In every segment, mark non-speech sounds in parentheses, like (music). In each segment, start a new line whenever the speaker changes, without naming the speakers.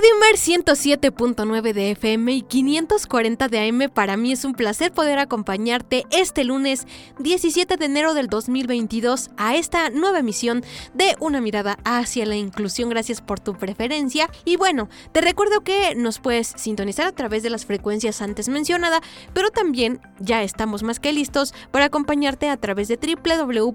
Radio Mer 107.9 de FM y 540 de AM, para mí es un placer poder acompañarte este lunes 17 de enero del 2022 a esta nueva emisión de Una mirada hacia la inclusión. Gracias por tu preferencia. Y bueno, te recuerdo que nos puedes sintonizar a través de las frecuencias antes mencionadas, pero también ya estamos más que listos para acompañarte a través de www.imer.mx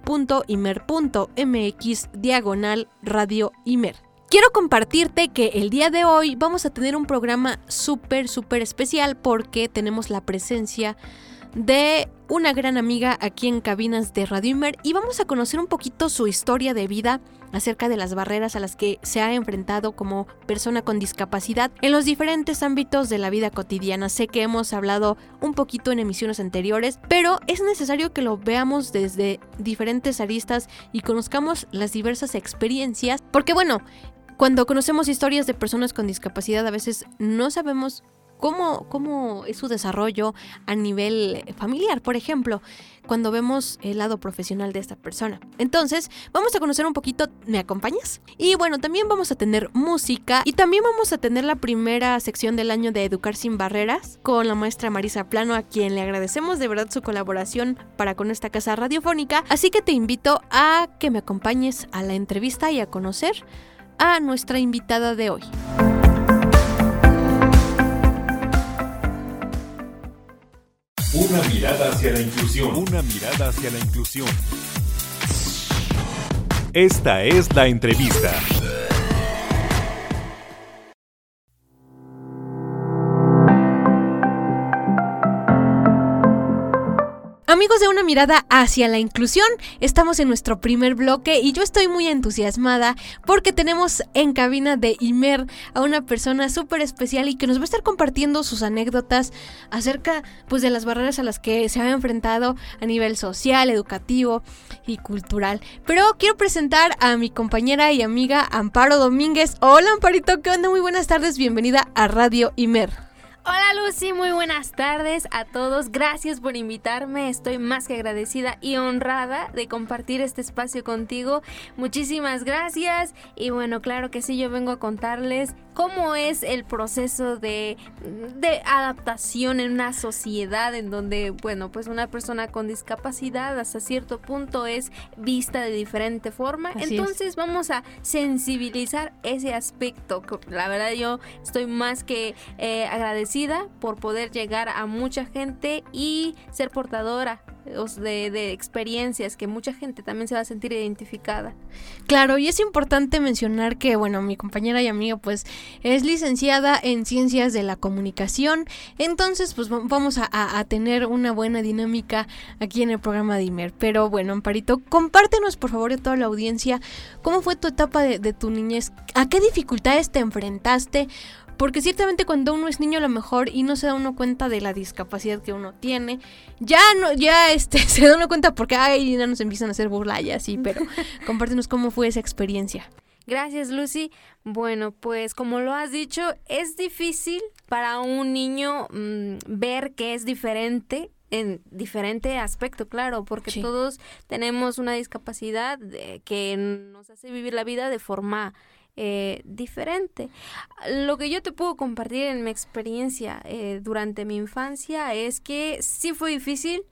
diagonal radio Imer. Quiero compartirte que el día de hoy vamos a tener un programa súper, súper especial porque tenemos la presencia de una gran amiga aquí en cabinas de Radio Imer y vamos a conocer un poquito su historia de vida acerca de las barreras a las que se ha enfrentado como persona con discapacidad en los diferentes ámbitos de la vida cotidiana. Sé que hemos hablado un poquito en emisiones anteriores, pero es necesario que lo veamos desde diferentes aristas y conozcamos las diversas experiencias, porque bueno, cuando conocemos historias de personas con discapacidad a veces no sabemos cómo, cómo es su desarrollo a nivel familiar, por ejemplo, cuando vemos el lado profesional de esta persona. Entonces, vamos a conocer un poquito, ¿me acompañas? Y bueno, también vamos a tener música y también vamos a tener la primera sección del año de Educar sin Barreras con la maestra Marisa Plano, a quien le agradecemos de verdad su colaboración para con esta casa radiofónica. Así que te invito a que me acompañes a la entrevista y a conocer a nuestra invitada de hoy.
Una mirada hacia la inclusión. Una mirada hacia la inclusión. Esta es la entrevista.
Amigos de una mirada hacia la inclusión, estamos en nuestro primer bloque y yo estoy muy entusiasmada porque tenemos en cabina de Imer a una persona súper especial y que nos va a estar compartiendo sus anécdotas acerca pues de las barreras a las que se ha enfrentado a nivel social, educativo y cultural. Pero quiero presentar a mi compañera y amiga Amparo Domínguez. Hola Amparito, ¿qué onda? Muy buenas tardes, bienvenida a Radio Imer.
Hola Lucy, muy buenas tardes a todos. Gracias por invitarme. Estoy más que agradecida y honrada de compartir este espacio contigo. Muchísimas gracias. Y bueno, claro que sí, yo vengo a contarles cómo es el proceso de, de adaptación en una sociedad en donde, bueno, pues una persona con discapacidad hasta cierto punto es vista de diferente forma.
Así
Entonces
es.
vamos a sensibilizar ese aspecto. La verdad yo estoy más que eh, agradecida por poder llegar a mucha gente y ser portadora de, de, experiencias que mucha gente también se va a sentir identificada.
Claro, y es importante mencionar que, bueno, mi compañera y amiga pues es licenciada en ciencias de la comunicación, entonces pues vamos a, a, tener una buena dinámica aquí en el programa de Imer. Pero bueno, Amparito, compártenos por favor a toda la audiencia cómo fue tu etapa de, de tu niñez, a qué dificultades te enfrentaste, porque ciertamente cuando uno es niño a lo mejor y no se da uno cuenta de la discapacidad que uno tiene, ya no, ya (laughs) este, se da uno cuenta porque ay, ya nos empiezan a hacer burla y así, pero (laughs) compártenos cómo fue esa experiencia.
Gracias, Lucy. Bueno, pues como lo has dicho, es difícil para un niño mmm, ver que es diferente en diferente aspecto, claro, porque sí. todos tenemos una discapacidad de, que nos hace vivir la vida de forma eh, diferente. Lo que yo te puedo compartir en mi experiencia eh, durante mi infancia es que sí fue difícil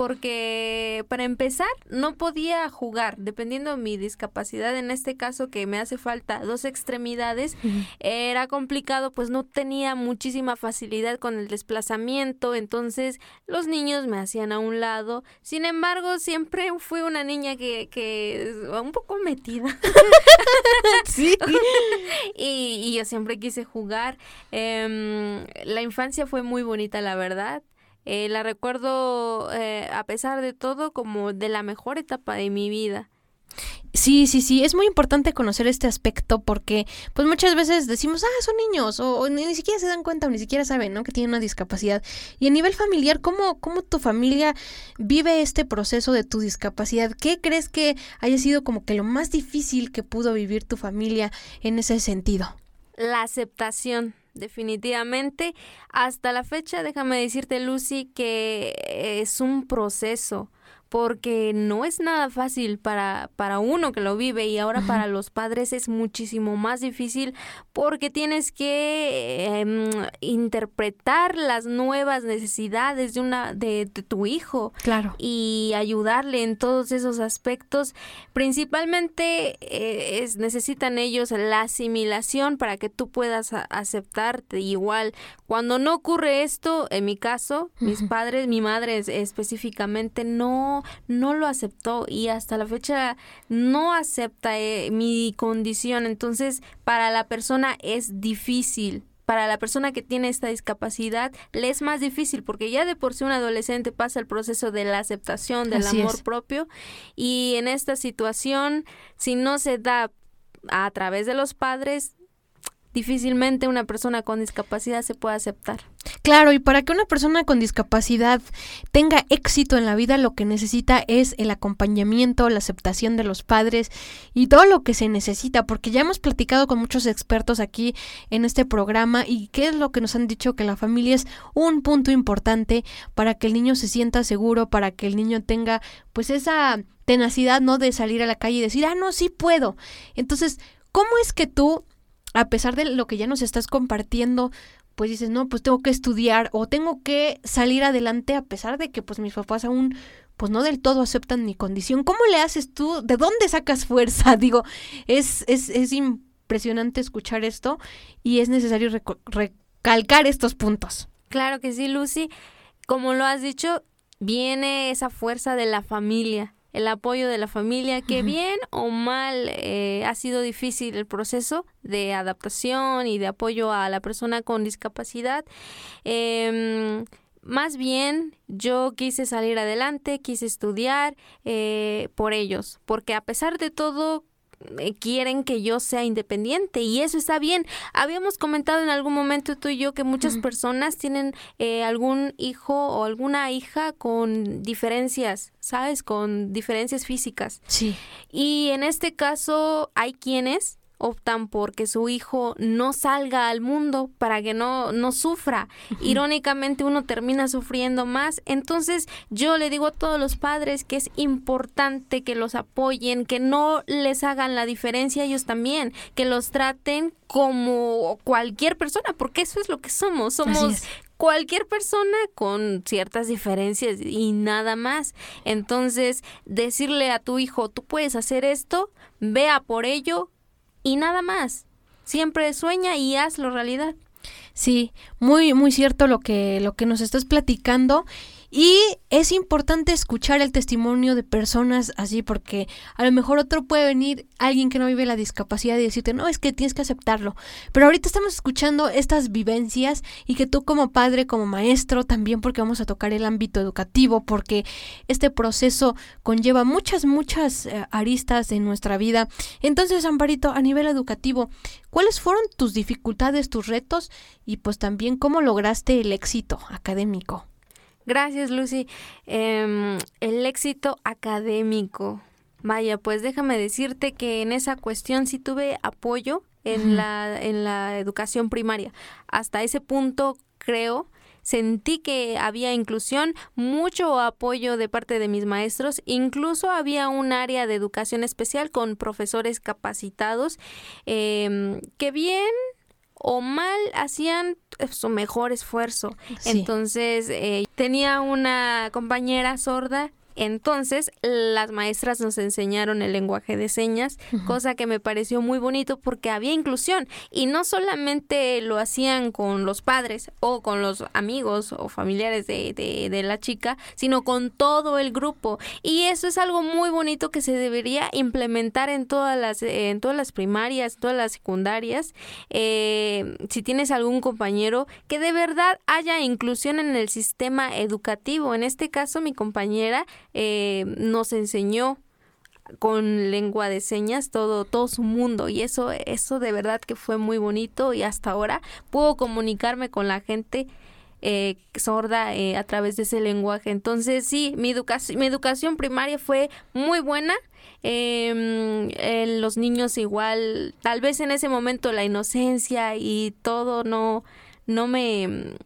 porque para empezar no podía jugar, dependiendo de mi discapacidad, en este caso que me hace falta dos extremidades, era complicado, pues no tenía muchísima facilidad con el desplazamiento, entonces los niños me hacían a un lado, sin embargo siempre fui una niña que, que un poco metida. (laughs)
sí. (laughs)
y, y, yo siempre quise jugar. Eh, la infancia fue muy bonita, la verdad. Eh, la recuerdo, eh, a pesar de todo, como de la mejor etapa de mi vida.
Sí, sí, sí, es muy importante conocer este aspecto porque pues muchas veces decimos, ah, son niños o, ni, siquiera se dan cuenta o ni siquiera saben, ¿no? Que tienen una discapacidad. Y a nivel familiar, ¿cómo, ¿cómo tu familia vive este proceso de tu discapacidad? ¿Qué crees que haya sido como que lo más difícil que pudo vivir tu familia en ese sentido?
La aceptación definitivamente. Hasta la fecha, déjame decirte, Lucy, que es un proceso porque no es nada fácil para, para uno que lo vive y ahora para los padres es muchísimo más difícil porque tienes que em, interpretar las nuevas necesidades de una de, tu hijo
claro.
y ayudarle en todos esos aspectos. Principalmente eh, es, necesitan ellos la asimilación para que tú puedas aceptarte igual. Cuando no ocurre esto en mi caso mis padres mi madre específicamente no no, lo aceptó y hasta la fecha no acepta eh, mi condición. Entonces, para la persona es difícil para la persona que tiene esta discapacidad le es más difícil porque ya de por sí un adolescente pasa el proceso de la aceptación, del amor propio y en esta situación, si no se da a través de los padres, difícilmente una persona con discapacidad se puede aceptar.
Claro, y para que una persona con discapacidad tenga éxito en la vida, lo que necesita es el acompañamiento, la aceptación de los padres y todo lo que se necesita, porque ya hemos platicado con muchos expertos aquí en este programa y qué es lo que nos han dicho que la familia es un punto importante para que el niño se sienta seguro, para que el niño tenga pues esa tenacidad, ¿no? De salir a la calle y decir, ah, no, sí puedo. Entonces, ¿cómo es que tú a pesar de lo que ya nos estás compartiendo, pues dices, no, pues tengo que estudiar o tengo que salir adelante a pesar de que pues mis papás aún pues no del todo aceptan mi condición. ¿Cómo le haces tú? ¿De dónde sacas (laughs) fuerza? Digo, es, es, es impresionante escuchar esto y es necesario recalcar estos puntos.
Claro que sí, Lucy. Como lo has dicho, viene esa fuerza de la familia, el apoyo de la familia, que bien o mal eh, ha sido difícil el proceso de adaptación y de apoyo a la persona con discapacidad. Em, más bien yo quise salir adelante, quise estudiar eh, por ellos, porque a pesar de todo quieren que yo sea independiente y eso está bien. Habíamos comentado en algún momento tú y yo que muchas personas tienen eh, algún hijo o alguna hija con diferencias, ¿sabes? Con diferencias físicas.
Sí.
Y en este caso hay quienes optan por que su hijo no salga al mundo para que no, no sufra. Irónicamente uno termina sufriendo más. Entonces yo le digo a todos los padres que es importante que los apoyen, que no les hagan la diferencia ellos también, que los traten como cualquier persona, porque eso es lo que somos. Somos cualquier persona con ciertas diferencias y nada más. Entonces, decirle a tu hijo, tú puedes hacer esto, vea por ello, y nada más. Siempre sueña y hazlo realidad.
Sí, muy muy cierto lo que lo que nos estás platicando y es importante escuchar el testimonio de personas así porque a lo mejor otro puede venir alguien que no vive la discapacidad y decirte, no, es que tienes que aceptarlo. Pero ahorita estamos escuchando estas vivencias y que tú como padre, como maestro, también porque vamos a tocar el ámbito educativo, porque este proceso conlleva muchas, muchas eh, aristas en nuestra vida. Entonces, Amparito, a nivel educativo, ¿cuáles fueron tus dificultades, tus retos y pues también cómo lograste el éxito académico?
Gracias, Lucy. Em, el éxito académico. Vaya, pues déjame decirte que en esa cuestión sí tuve apoyo en, la, en la educación primaria. Hasta ese punto creo sentí que había inclusión, mucho apoyo de parte de mis maestros, incluso había un área de educación especial con profesores capacitados, em, que bien o mal hacían su mejor esfuerzo.
Sí.
Entonces, eh, tenía una compañera sorda entonces, las maestras nos enseñaron el lenguaje de señas, cosa que me pareció muy bonito porque había inclusión y no solamente lo hacían con los padres o con los amigos o familiares de, de, la chica, sino con todo el grupo. Y eso es algo muy bonito que se debería implementar en todas las, en todas las primarias, todas las secundarias. Eh, si tienes algún compañero, que de verdad haya inclusión en el sistema educativo. En este caso, mi compañera eh, nos enseñó con lengua de señas todo todo su mundo. Y eso eso de verdad que fue muy bonito y hasta ahora puedo comunicarme con la gente eh, sorda eh, a través de ese lenguaje. Entonces sí mi educación mi educación primaria fue muy buena. Em, los niños igual tal vez en ese momento la inocencia y todo no no me,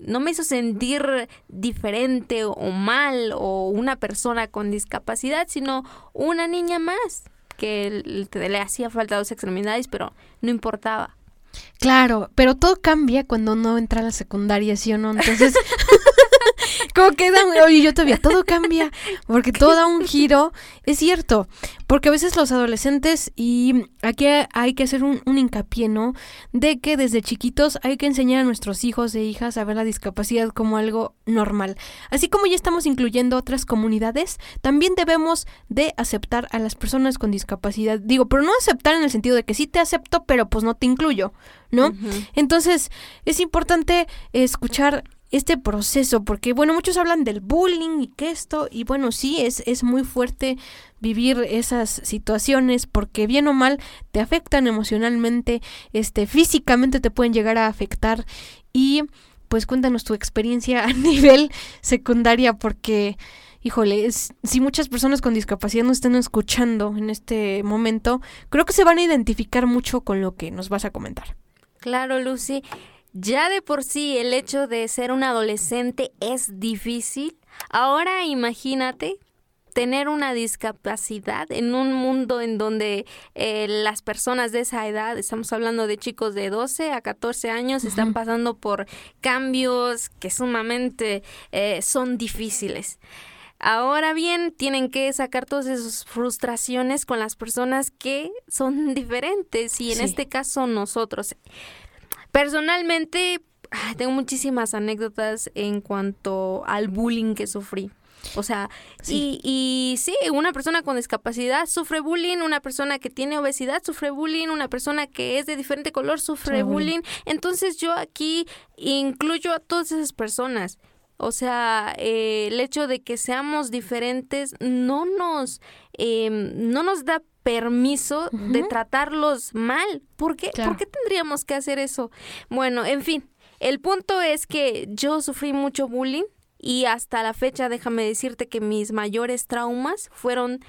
no me hizo sentir diferente o mal o una persona con discapacidad, sino una niña más que le hacía falta dos extremidades, pero no importaba.
Claro, pero todo cambia cuando uno entra a la secundaria, ¿sí o no? Entonces, (laughs) (laughs) como queda, oye, yo todavía, todo cambia, porque todo da un giro. Es cierto, porque a veces los adolescentes, y aquí hay que hacer un, hincapié, ¿no? De que desde chiquitos hay que enseñar a nuestros hijos e hijas a ver la discapacidad como algo normal. Así como ya estamos incluyendo otras comunidades, también debemos de aceptar a las personas con discapacidad. Digo, pero no aceptar en el sentido de que sí te acepto, pero pues no te incluyo, ¿no? Entonces, es importante escuchar este proceso, porque bueno, muchos hablan del bullying y que esto, y bueno, sí, es, es muy fuerte vivir esas situaciones porque bien o mal te afectan emocionalmente, este, físicamente te pueden llegar a afectar y pues cuéntanos tu experiencia a (laughs) nivel secundaria porque híjole, si muchas personas con discapacidad nos están escuchando en este momento, creo que se van a identificar mucho con lo que nos vas a comentar.
Claro, Lucy. Ya de por sí el hecho de ser un adolescente es difícil. Ahora imagínate tener una discapacidad en un mundo en donde eh, las personas de esa edad, estamos hablando de chicos de 12 a 14 años, están pasando por cambios que sumamente eh, son difíciles. Ahora bien, tienen que sacar todas esas frustraciones con las personas que son (laughs) diferentes y en este caso nosotros. Personalmente, tengo muchísimas anécdotas en cuanto al bullying que sufrí. O sea, Y, y sí, una persona con discapacidad sufre bullying, una persona que tiene obesidad sufre bullying, una persona que es de diferente color sufre bullying. Entonces yo aquí incluyo a todas esas personas. O sea, eh, el hecho de que seamos diferentes no nos, em, no nos da permiso de tratarlos mal. ¿Por qué? ¿Por qué tendríamos que hacer eso? Bueno, en fin, el punto es que yo sufrí mucho bullying y hasta la fecha déjame decirte que mis mayores traumas fueron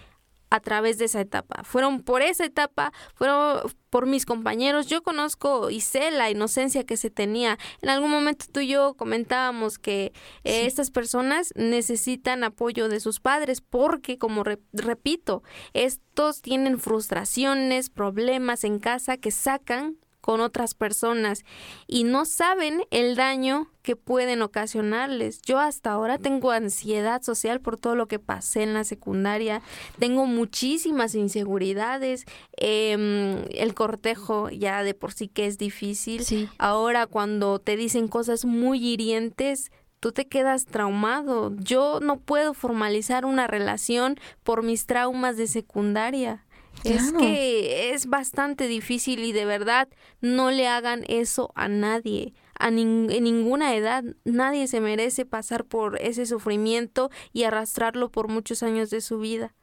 a través de esa etapa. Fueron por esa etapa, fueron por mis compañeros. Yo conozco y sé la inocencia que se tenía. En algún momento tú y yo comentábamos que eh, estas personas necesitan apoyo de sus padres porque, como repito, estos tienen frustraciones, problemas en casa que sacan con otras personas y no saben el daño que pueden ocasionarles. Yo hasta ahora tengo ansiedad social por todo lo que pasé en la secundaria, tengo muchísimas inseguridades, em, el cortejo ya de por sí que es difícil. Ahora cuando te dicen cosas muy hirientes, tú te quedas traumado. Yo no puedo formalizar una relación por mis traumas de secundaria. Es que es bastante difícil y de verdad no le hagan eso a nadie. A en ninguna edad nadie se merece pasar por ese sufrimiento y arrastrarlo por muchos años de su vida.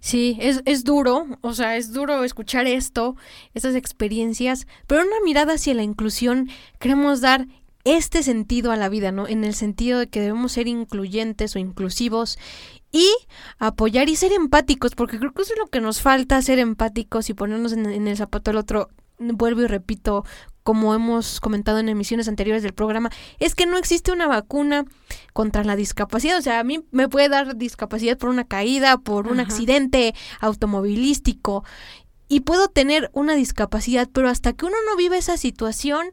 Sí, es, es duro, o sea, es duro escuchar esto, estas experiencias, pero una mirada hacia la inclusión queremos dar este sentido a la vida, ¿no? En el sentido de que debemos ser incluyentes o inclusivos y apoyar y ser empáticos, porque creo que eso es lo que nos falta, ser empáticos y ponernos en, el zapato del otro. Vuelvo y repito, como hemos comentado en emisiones anteriores del programa, es que no existe una vacuna contra la discapacidad. O sea, a mí me puede dar discapacidad por una caída, por un accidente automovilístico. y puedo tener una discapacidad, pero hasta que uno no vive esa situación,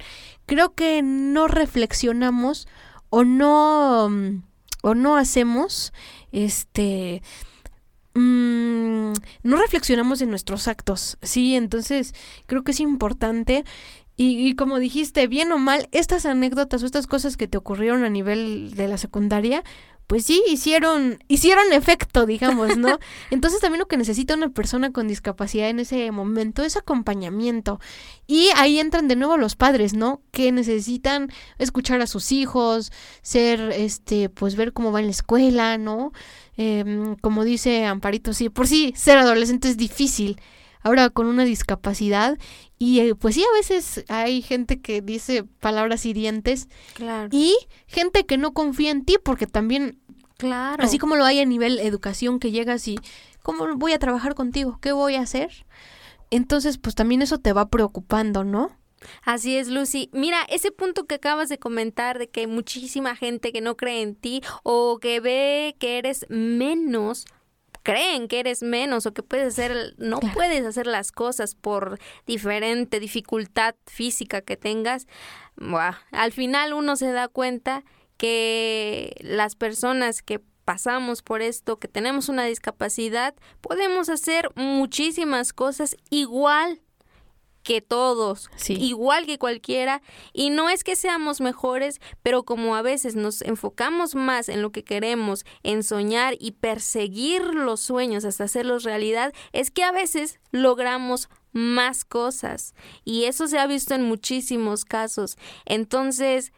creo que no reflexionamos o no o no hacemos este mm, no reflexionamos en nuestros actos, sí, entonces creo que es importante y, y, como dijiste, bien o mal, estas anécdotas o estas cosas que te ocurrieron a nivel de la secundaria, pues sí, hicieron, hicieron efecto, digamos, ¿no? (laughs) Entonces también lo que necesita una persona con discapacidad en ese momento es acompañamiento. Y ahí entran de nuevo los padres, ¿no? Que necesitan escuchar a sus hijos, ser, este, pues ver cómo va en la escuela, ¿no? Eh, como dice Amparito, sí, por sí, ser adolescente es difícil ahora con una discapacidad y eh, pues sí a veces hay gente que dice palabras hirientes
claro.
y gente que no confía en ti porque también
claro
así como lo hay a nivel educación que llegas y cómo voy a trabajar contigo qué voy a hacer entonces pues también eso te va preocupando no
Así es, Lucy. Mira, ese punto que acabas de comentar de que hay muchísima gente que no cree en ti o que ve que eres menos creen que eres menos o que puedes hacer, no
Claro.
puedes hacer las cosas por diferente dificultad física que tengas, buah, al final uno se da cuenta que las personas que pasamos por esto, que tenemos una discapacidad, podemos hacer muchísimas cosas igual que todos,
Sí.
igual que cualquiera, y no es que seamos mejores, pero como a veces nos enfocamos más en lo que queremos, en soñar y perseguir los sueños hasta hacerlos realidad, es que a veces logramos más cosas, y eso se ha visto en muchísimos casos. Entonces,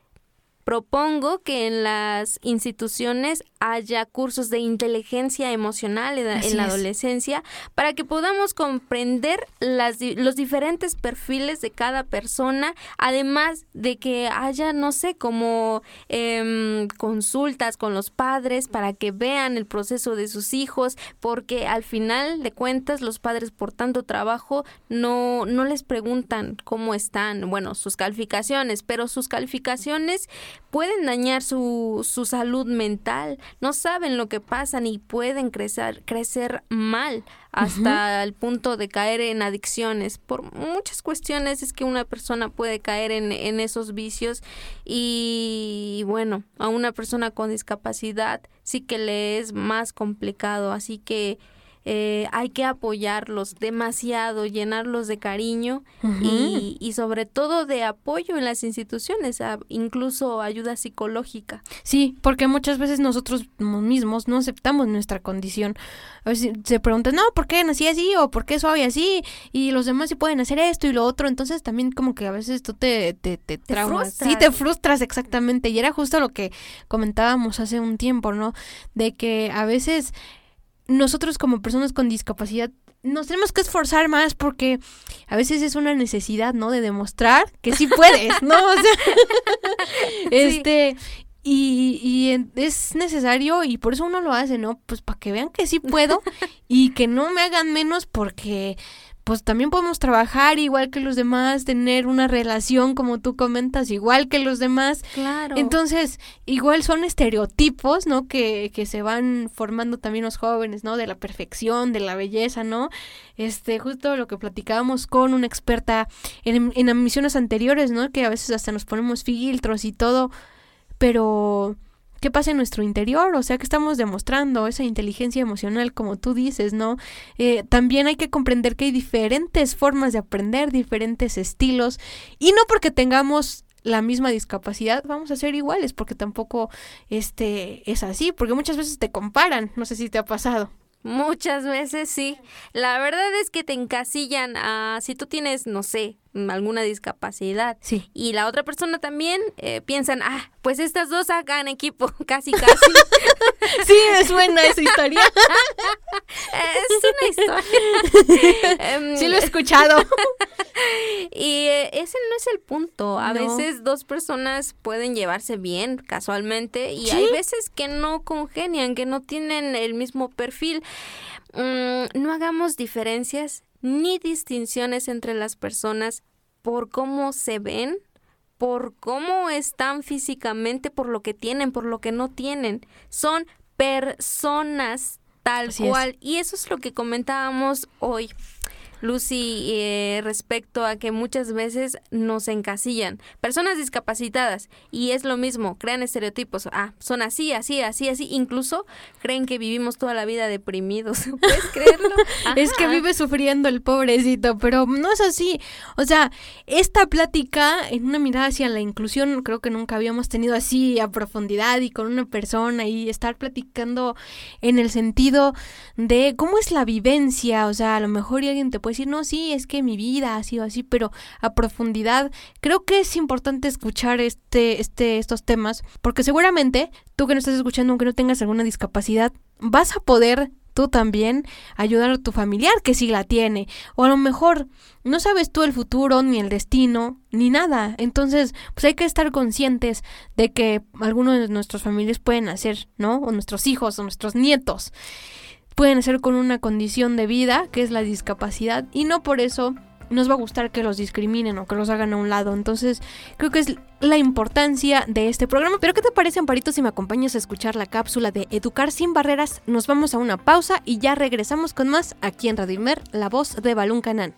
propongo que en las instituciones haya cursos de inteligencia emocional en,
Así
la
es.
adolescencia para que podamos comprender las, los diferentes perfiles de cada persona, además de que haya, no sé, como em, consultas con los padres para que vean el proceso de sus hijos, porque al final de cuentas los padres por tanto trabajo no, no les preguntan cómo están, bueno, sus calificaciones, pero sus calificaciones pueden dañar su, su salud mental, no saben lo que pasan y pueden crecer, crecer mal hasta el punto de caer en adicciones. Por muchas cuestiones es que una persona puede caer en, en esos vicios y bueno, a una persona con discapacidad sí que le es más complicado, así que eh, hay que apoyarlos demasiado, llenarlos de cariño y, y sobre todo de apoyo en las instituciones, incluso ayuda psicológica.
Sí, porque muchas veces nosotros mismos no aceptamos nuestra condición. A veces se preguntan, no, ¿por qué nací así? ¿O por qué soy así? Y los demás sí pueden hacer esto y lo otro. Entonces también como que a veces tú te, te, te traumas. Sí, te frustras exactamente. Y era justo lo que comentábamos hace un tiempo, ¿no? De que a veces nosotros como personas con discapacidad nos tenemos que esforzar más porque a veces es una necesidad, ¿no? De demostrar que sí puedes, (laughs) ¿no? O sea, este, y, y es necesario y por eso uno lo hace, ¿no? Pues para que vean que sí puedo y que no me hagan menos porque pues también podemos trabajar igual que los demás, tener una relación como tú comentas, igual que los demás.
Claro.
Entonces, igual son estereotipos, ¿no? Que, que se van formando también los jóvenes, ¿no? De la perfección, de la belleza, ¿no? Este, justo lo que platicábamos con una experta en, en emisiones anteriores, ¿no? Que a veces hasta nos ponemos filtros y todo, pero ¿qué pasa en nuestro interior? O sea, que estamos demostrando esa inteligencia emocional, como tú dices, ¿no? Eh, también hay que comprender que hay diferentes formas de aprender, diferentes estilos, y no porque tengamos la misma discapacidad vamos a ser iguales, porque tampoco este es así, porque muchas veces te comparan, no sé si te ha pasado.
Muchas veces sí. La verdad es que te encasillan a si tú tienes, no sé, alguna discapacidad
Sí.
y la otra persona también eh, piensan, ah, pues estas dos hagan equipo, (laughs) casi, casi. (laughs)
Sí, me suena esa historia. (laughs)
es una historia. Em,
Sí lo he escuchado.
Y eh, ese no es el punto. A
No.
veces dos personas pueden llevarse bien casualmente y
Sí.
hay veces que no congenian, que no tienen el mismo perfil. Mm, no hagamos diferencias ni distinciones entre las personas por cómo se ven, por cómo están físicamente, por lo que tienen, por lo que no tienen. Son personas tal
Así es.
cual. Y eso es lo que comentábamos hoy. Lucy, eh, respecto a que muchas veces nos encasillan. Personas discapacitadas, y es lo mismo, crean estereotipos. Ah, son así, así, así, así. Incluso creen que vivimos toda la vida deprimidos. (laughs) ¿Puedes creerlo? (laughs)
es que vive sufriendo el pobrecito, pero no es así. O sea, esta plática en una mirada hacia la inclusión, creo que nunca habíamos tenido así a profundidad y con una persona y estar platicando en el sentido de cómo es la vivencia. O sea, a lo mejor alguien te puede decir, no, sí, es que mi vida ha sido así, pero a profundidad creo que es importante escuchar este, este, estos temas, porque seguramente tú que no estás escuchando, aunque no tengas alguna discapacidad, vas a poder tú también ayudar a tu familiar que sí la tiene. O a lo mejor no sabes tú el futuro, ni el destino, ni nada. Entonces, pues hay que estar conscientes de que algunos de nuestros familiares pueden hacer, ¿no? O nuestros hijos, o nuestros nietos. Pueden ser con una condición de vida, que es la discapacidad, y no por eso nos va a gustar que los discriminen o que los hagan a un lado. Entonces, creo que es la importancia de este programa. Pero, ¿qué te parece, Amparito, si me acompañas a escuchar la cápsula de Educar sin Barreras? Nos vamos a una pausa y ya regresamos con más aquí en Radio Imer, la voz de Balún Canán.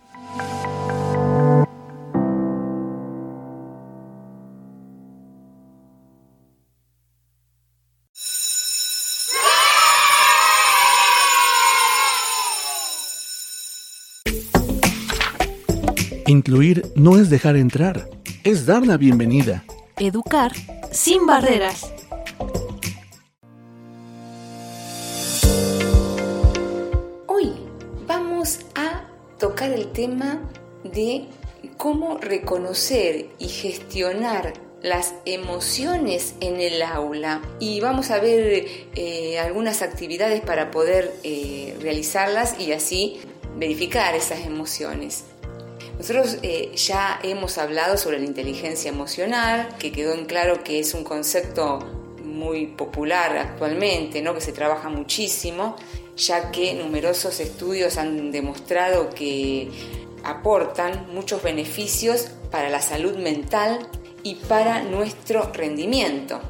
Incluir no es dejar entrar, es dar la bienvenida.
Educar sin barreras.
Hoy vamos a tocar el tema de cómo reconocer y gestionar las emociones en el aula y vamos a ver eh, algunas actividades para poder eh, realizarlas y así verificar esas emociones. Nosotros eh, ya hemos hablado sobre la inteligencia emocional, que quedó en claro que es un concepto muy popular actualmente, ¿no? que se trabaja muchísimo, ya que numerosos estudios han demostrado que aportan muchos beneficios para la salud mental y para nuestro rendimiento.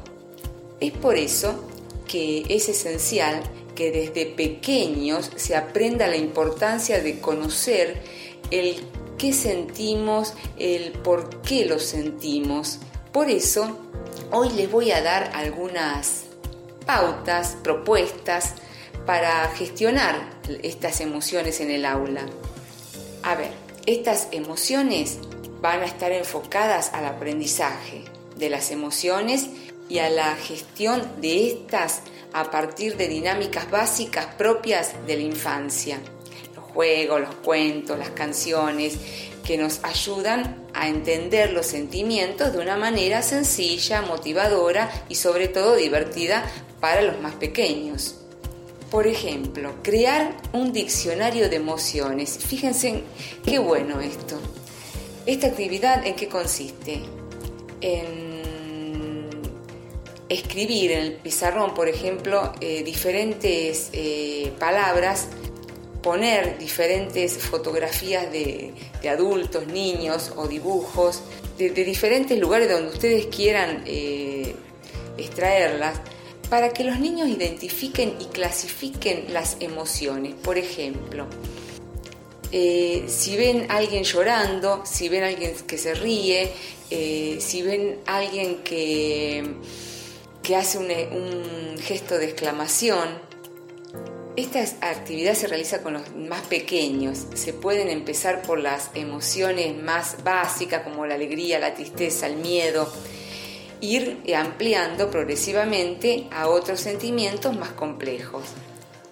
Es por eso que es esencial que desde pequeños se aprenda la importancia de conocer el qué sentimos, el por qué lo sentimos. Por eso, hoy les voy a dar algunas pautas, propuestas para gestionar estas emociones en el aula. A ver, estas emociones van a estar enfocadas al aprendizaje de las emociones y a la gestión de estas a partir de dinámicas básicas propias de la infancia juegos, los cuentos, las canciones, que nos ayudan a entender los sentimientos de una manera sencilla, motivadora y sobre todo divertida para los más pequeños. Por ejemplo, crear un diccionario de emociones. Fíjense qué bueno esto. Esta actividad en qué consiste? En escribir en el pizarrón, por ejemplo, eh, diferentes eh, palabras poner diferentes fotografías de, adultos, niños o dibujos de, diferentes lugares donde ustedes quieran eh, extraerlas para que los niños identifiquen y clasifiquen las emociones. Por ejemplo, eh, si ven a alguien llorando, si ven a alguien que se ríe, eh, si ven a alguien que, que hace un gesto de exclamación, esta actividad se realiza con los más pequeños. Se pueden empezar por las emociones más básicas como la alegría, la tristeza, el miedo. Ir ampliando progresivamente a otros sentimientos más complejos.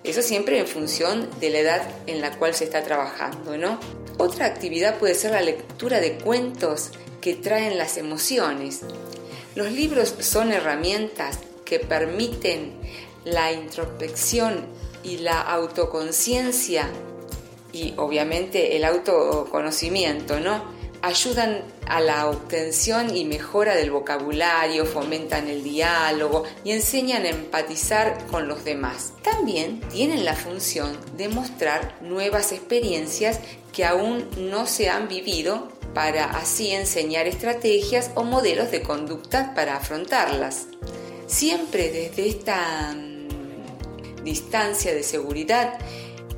Eso siempre en función de la edad en la cual se está trabajando, ¿no? Otra actividad puede ser la lectura de cuentos que traen las emociones. Los libros son herramientas que permiten la introspección y la autoconciencia y obviamente el autoconocimiento, ¿no? Ayudan a la obtención y mejora del vocabulario, fomentan el diálogo y enseñan a empatizar con los demás. También tienen la función de mostrar nuevas experiencias que aún no se han vivido para así enseñar estrategias o modelos de conducta para afrontarlas. Siempre desde esta distancia de seguridad,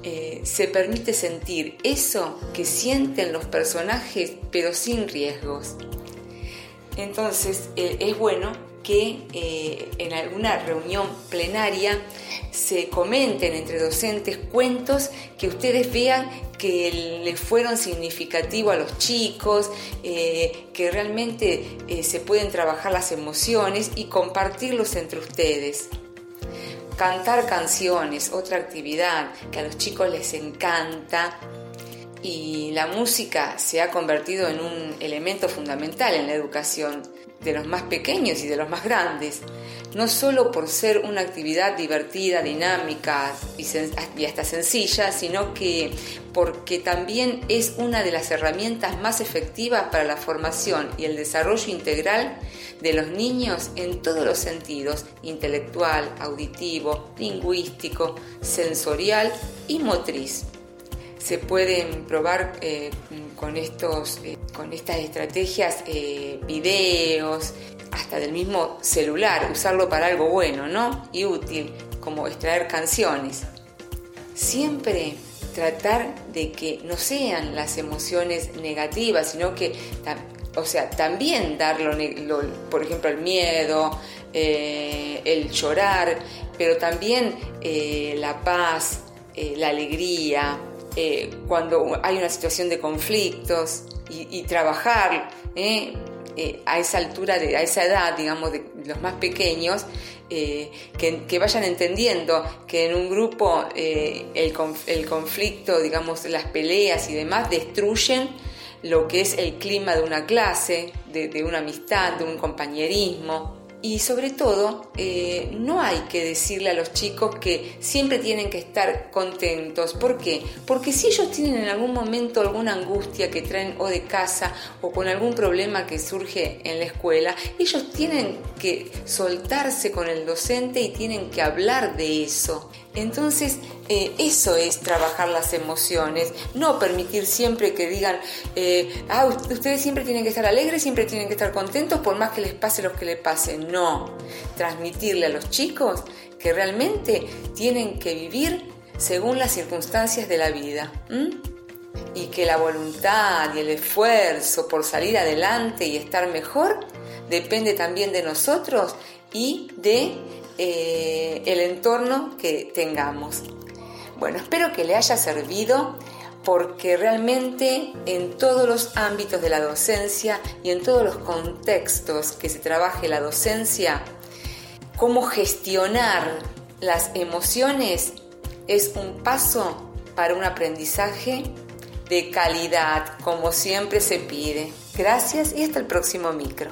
eh, se permite sentir eso que sienten los personajes, pero sin riesgos. Entonces eh, es bueno que eh, en alguna reunión plenaria se comenten entre docentes cuentos que ustedes vean que le fueron significativos a los chicos, que realmente se pueden trabajar las emociones y compartirlos entre ustedes. Cantar canciones, otra actividad que a los chicos les encanta y la música se ha convertido en un elemento fundamental en la educación de los más pequeños y de los más grandes, no solo por ser una actividad divertida, dinámica y, hasta sencilla, sino que porque también es una de las herramientas más efectivas para la formación y el desarrollo integral de los niños en todos los sentidos, intelectual, auditivo, lingüístico, sensorial y motriz. Se pueden probar eh, con, estos, eh, con estas estrategias eh, videos, hasta del mismo celular, usarlo para algo bueno, ¿no? Y útil, como extraer canciones. Siempre tratar de que no sean las emociones negativas, sino que o sea, también dar, por ejemplo, el miedo, el llorar, pero también la paz, la alegría, cuando hay una situación de conflictos y, trabajar a esa altura, de, a esa edad, digamos, de los más pequeños, que, vayan entendiendo que en un grupo el, el conflicto, digamos, las peleas y demás destruyen lo que es el clima de una clase, de, una amistad, de un compañerismo. Y sobre todo, eh, no hay que decirle a los chicos que siempre tienen que estar contentos. ¿Por qué? Porque si ellos tienen en algún momento alguna angustia que traen o de casa o con algún problema que surge en la escuela, ellos tienen que soltarse con el docente y tienen que hablar de eso. Entonces, eh, eso es trabajar las emociones, no permitir siempre que digan, eh, ah, ustedes siempre tienen que estar alegres, siempre tienen que estar contentos, por más que les pase lo que les pase. No, transmitirle a los chicos que realmente tienen que vivir según las circunstancias de la vida. Y que la voluntad y el esfuerzo por salir adelante y estar mejor depende también de nosotros y de eh, el entorno que tengamos. Bueno, espero que le haya servido porque realmente en todos los ámbitos de la docencia y en todos los contextos que se trabaje la docencia, cómo gestionar las emociones es un paso para un aprendizaje de calidad, como siempre se pide. Gracias y hasta el próximo micro.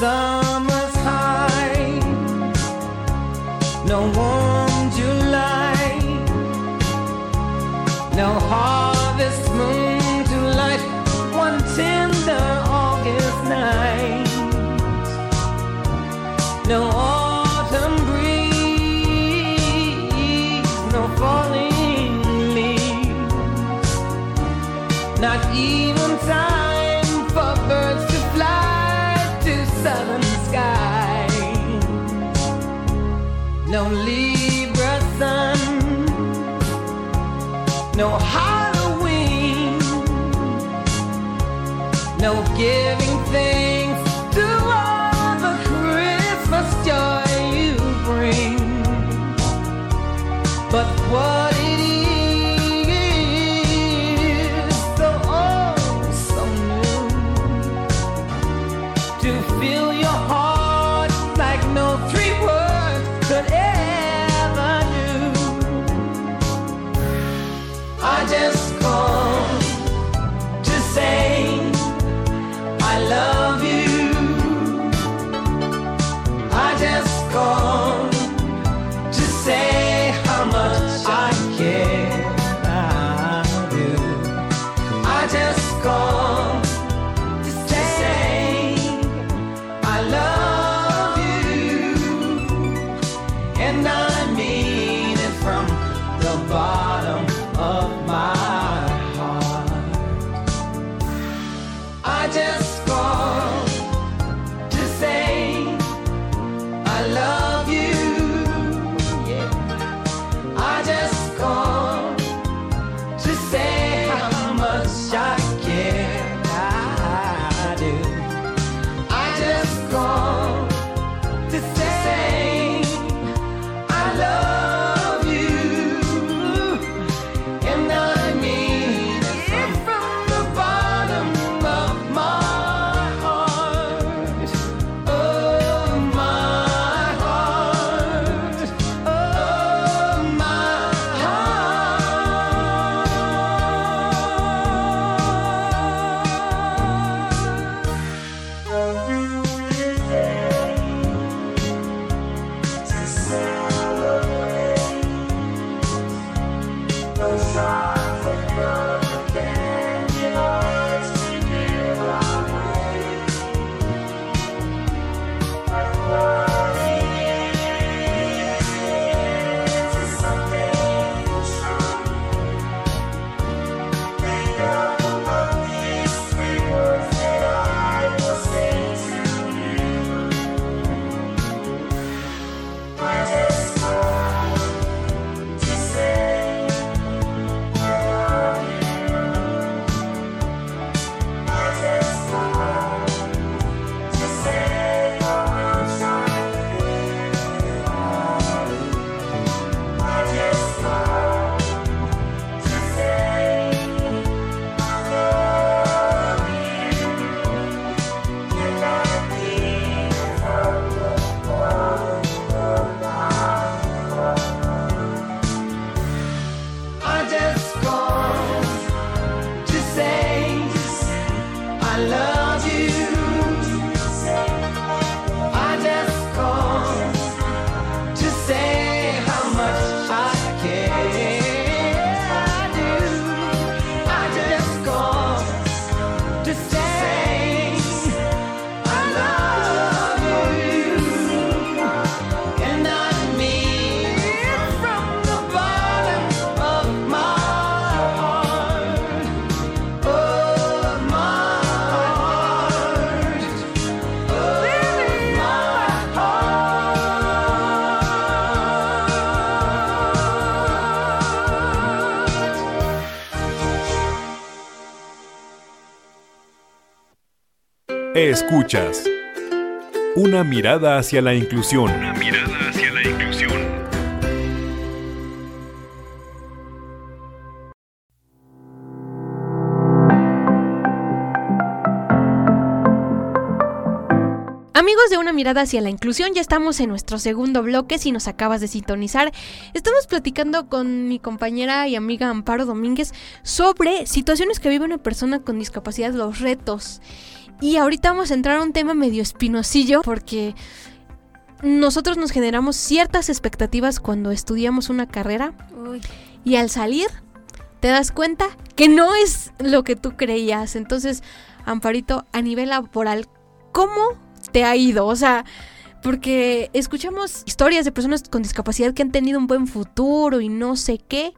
No
Escuchas. Una mirada hacia la inclusión. Una mirada hacia la inclusión.
Amigos de Una Mirada hacia la Inclusión, ya estamos en nuestro segundo bloque. Si nos acabas de sintonizar, estamos platicando con mi compañera y amiga Amparo Domínguez sobre situaciones que vive una persona con discapacidad, los retos. Y ahorita vamos a entrar a un tema medio espinosillo porque nosotros nos generamos ciertas expectativas cuando estudiamos una carrera
Uy,
y al salir te das cuenta que no es lo que tú creías. Entonces, Amparito, a nivel laboral, ¿cómo te ha ido? O sea, porque escuchamos historias de personas con discapacidad que han tenido un buen futuro y no sé qué,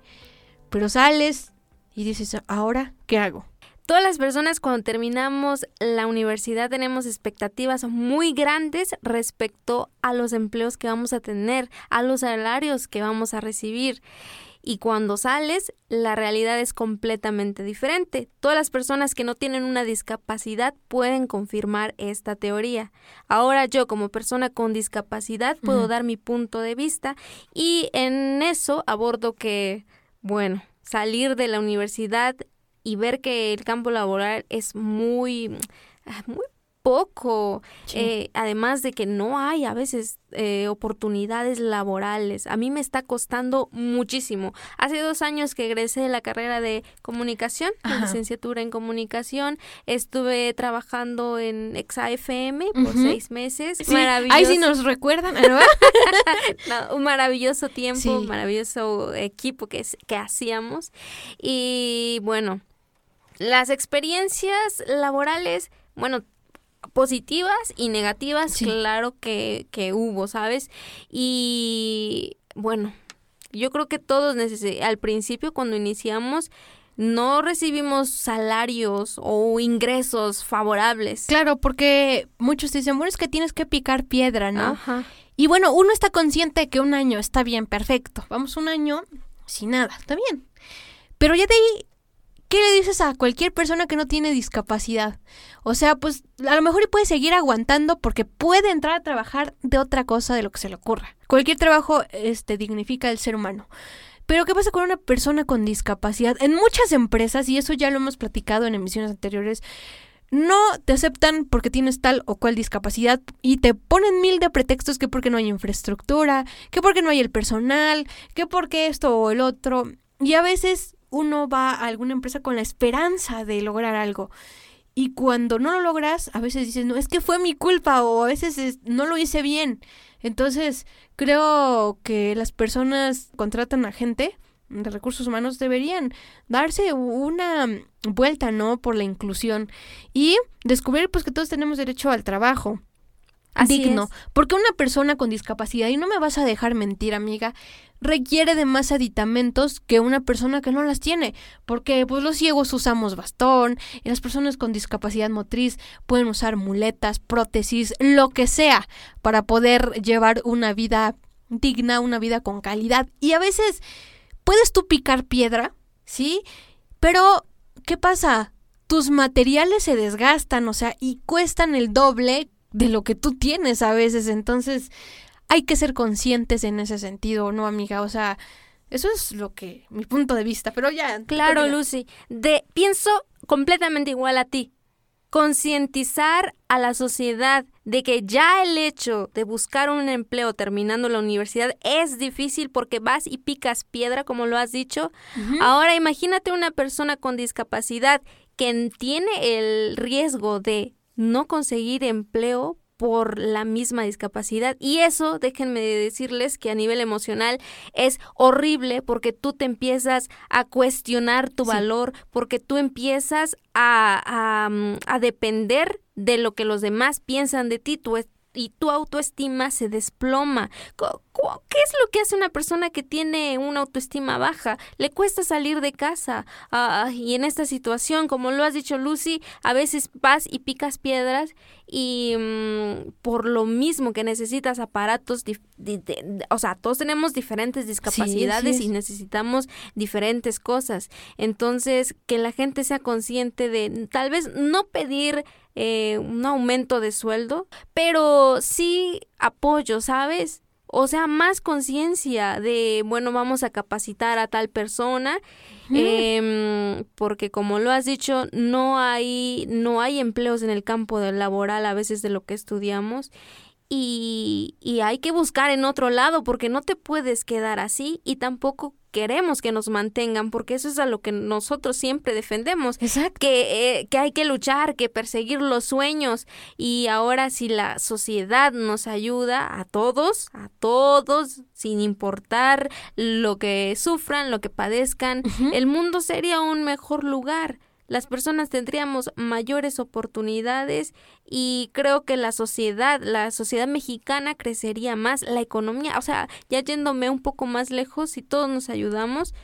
pero sales y dices, ¿ahora qué hago?
Todas las personas cuando terminamos la universidad tenemos expectativas muy grandes respecto a los empleos que vamos a tener, a los salarios que vamos a recibir. Y cuando sales, la realidad es completamente diferente. Todas las personas que no tienen una discapacidad pueden confirmar esta teoría. Ahora yo como persona con discapacidad puedo dar mi punto de vista y en eso abordo que, bueno, salir de la universidad y ver que el campo laboral es muy, ah, muy poco,
Sí.
eh, además de que no hay a veces eh, oportunidades laborales. A mí me está costando muchísimo. Hace dos años que egresé de la carrera de comunicación, la licenciatura en comunicación, estuve trabajando en EXA-FM por seis meses.
Sí,
Maravilloso.
Ahí sí nos recuerdan, (laughs)
un maravilloso tiempo,
Sí.
un maravilloso equipo que, que hacíamos. Y bueno, las experiencias laborales, bueno, positivas y negativas,
Sí.
claro que, que hubo, ¿sabes? Y bueno, yo creo que todos al principio cuando iniciamos no recibimos salarios o ingresos favorables.
claro, porque muchos dicen, bueno, es que tienes que picar piedra, ¿no?
Ajá.
Y bueno, uno está consciente de que un año está bien, perfecto. Vamos un año sin nada, está bien. Pero ya de ahí, ¿qué le dices a cualquier persona que no tiene discapacidad? O sea, pues a lo mejor puede seguir aguantando porque puede entrar a trabajar de otra cosa de lo que se le ocurra. Cualquier trabajo este, dignifica al ser humano. Pero ¿qué pasa con una persona con discapacidad? En muchas empresas, y eso ya lo hemos platicado en emisiones anteriores, no te aceptan porque tienes tal o cual discapacidad y te ponen mil de pretextos que porque no hay infraestructura, que porque no hay el personal, que porque esto o el otro. Y a veces uno va a alguna empresa con la esperanza de lograr algo. Y cuando no lo logras, a veces dices, no, es que fue mi culpa o a veces es- no lo hice bien. Entonces, creo que las personas contratan a gente de recursos humanos deberían darse una vuelta, ¿no? Por la inclusión y descubrir pues que todos tenemos derecho al trabajo
Así
digno.
es.
Porque una persona con discapacidad, y no me vas a dejar mentir, amiga, requiere de más aditamentos que una persona que no las tiene. Porque pues los ciegos usamos bastón, y las personas con discapacidad motriz pueden usar muletas, prótesis, lo que sea, para poder llevar una vida digna, una vida con calidad. Y a veces puedes tú picar piedra, ¿sí? Pero, ¿qué pasa? Tus materiales se desgastan, o sea, y cuestan el doble de lo que tú tienes a veces. Entonces, hay que ser conscientes en ese sentido, ¿no, amiga? O sea, eso es lo que, mi punto de vista, pero ya.
Claro. Lucy. De, pienso completamente igual a ti. Concientizar a la sociedad de que ya el hecho de buscar un empleo terminando la universidad es difícil porque vas y picas piedra, como lo has dicho. Ahora imagínate una persona con discapacidad que tiene el riesgo de no conseguir empleo por la misma discapacidad. Y eso, déjenme decirles que a nivel emocional es horrible porque tú te empiezas a cuestionar tu
Sí.
valor, porque tú empiezas a, a, mm, a depender de lo que los demás piensan de ti. Y tu autoestima se desploma. Co- ¿Qué es lo que hace una persona que tiene una autoestima baja? Le cuesta salir de casa. Ah, y en esta situación, como lo has dicho Lucy, a veces vas y picas piedras y mm, por lo mismo que necesitas aparatos, de- de- o sea, todos tenemos diferentes discapacidades
es.
y necesitamos diferentes cosas. Entonces, que la gente sea consciente de tal vez no pedir eh, un aumento de sueldo, pero sí apoyo, ¿sabes? O sea, más conciencia de, bueno, vamos a capacitar a tal persona, em, porque como lo has dicho, no hay, no hay empleos en el campo laboral a veces de lo que estudiamos. Y, y hay que buscar en otro lado porque no te puedes quedar así y tampoco queremos que nos mantengan porque eso es a lo que nosotros siempre defendemos
Exacto.
que, eh, que hay que luchar, que perseguir los sueños. Y ahora si la sociedad nos ayuda a todos, a todos, sin importar lo que sufran, lo que padezcan, el mundo sería un mejor lugar. Las personas tendríamos mayores oportunidades y creo que la sociedad, la sociedad mexicana crecería más, la economía, o sea, ya yéndome un poco más lejos, si todos nos ayudamos,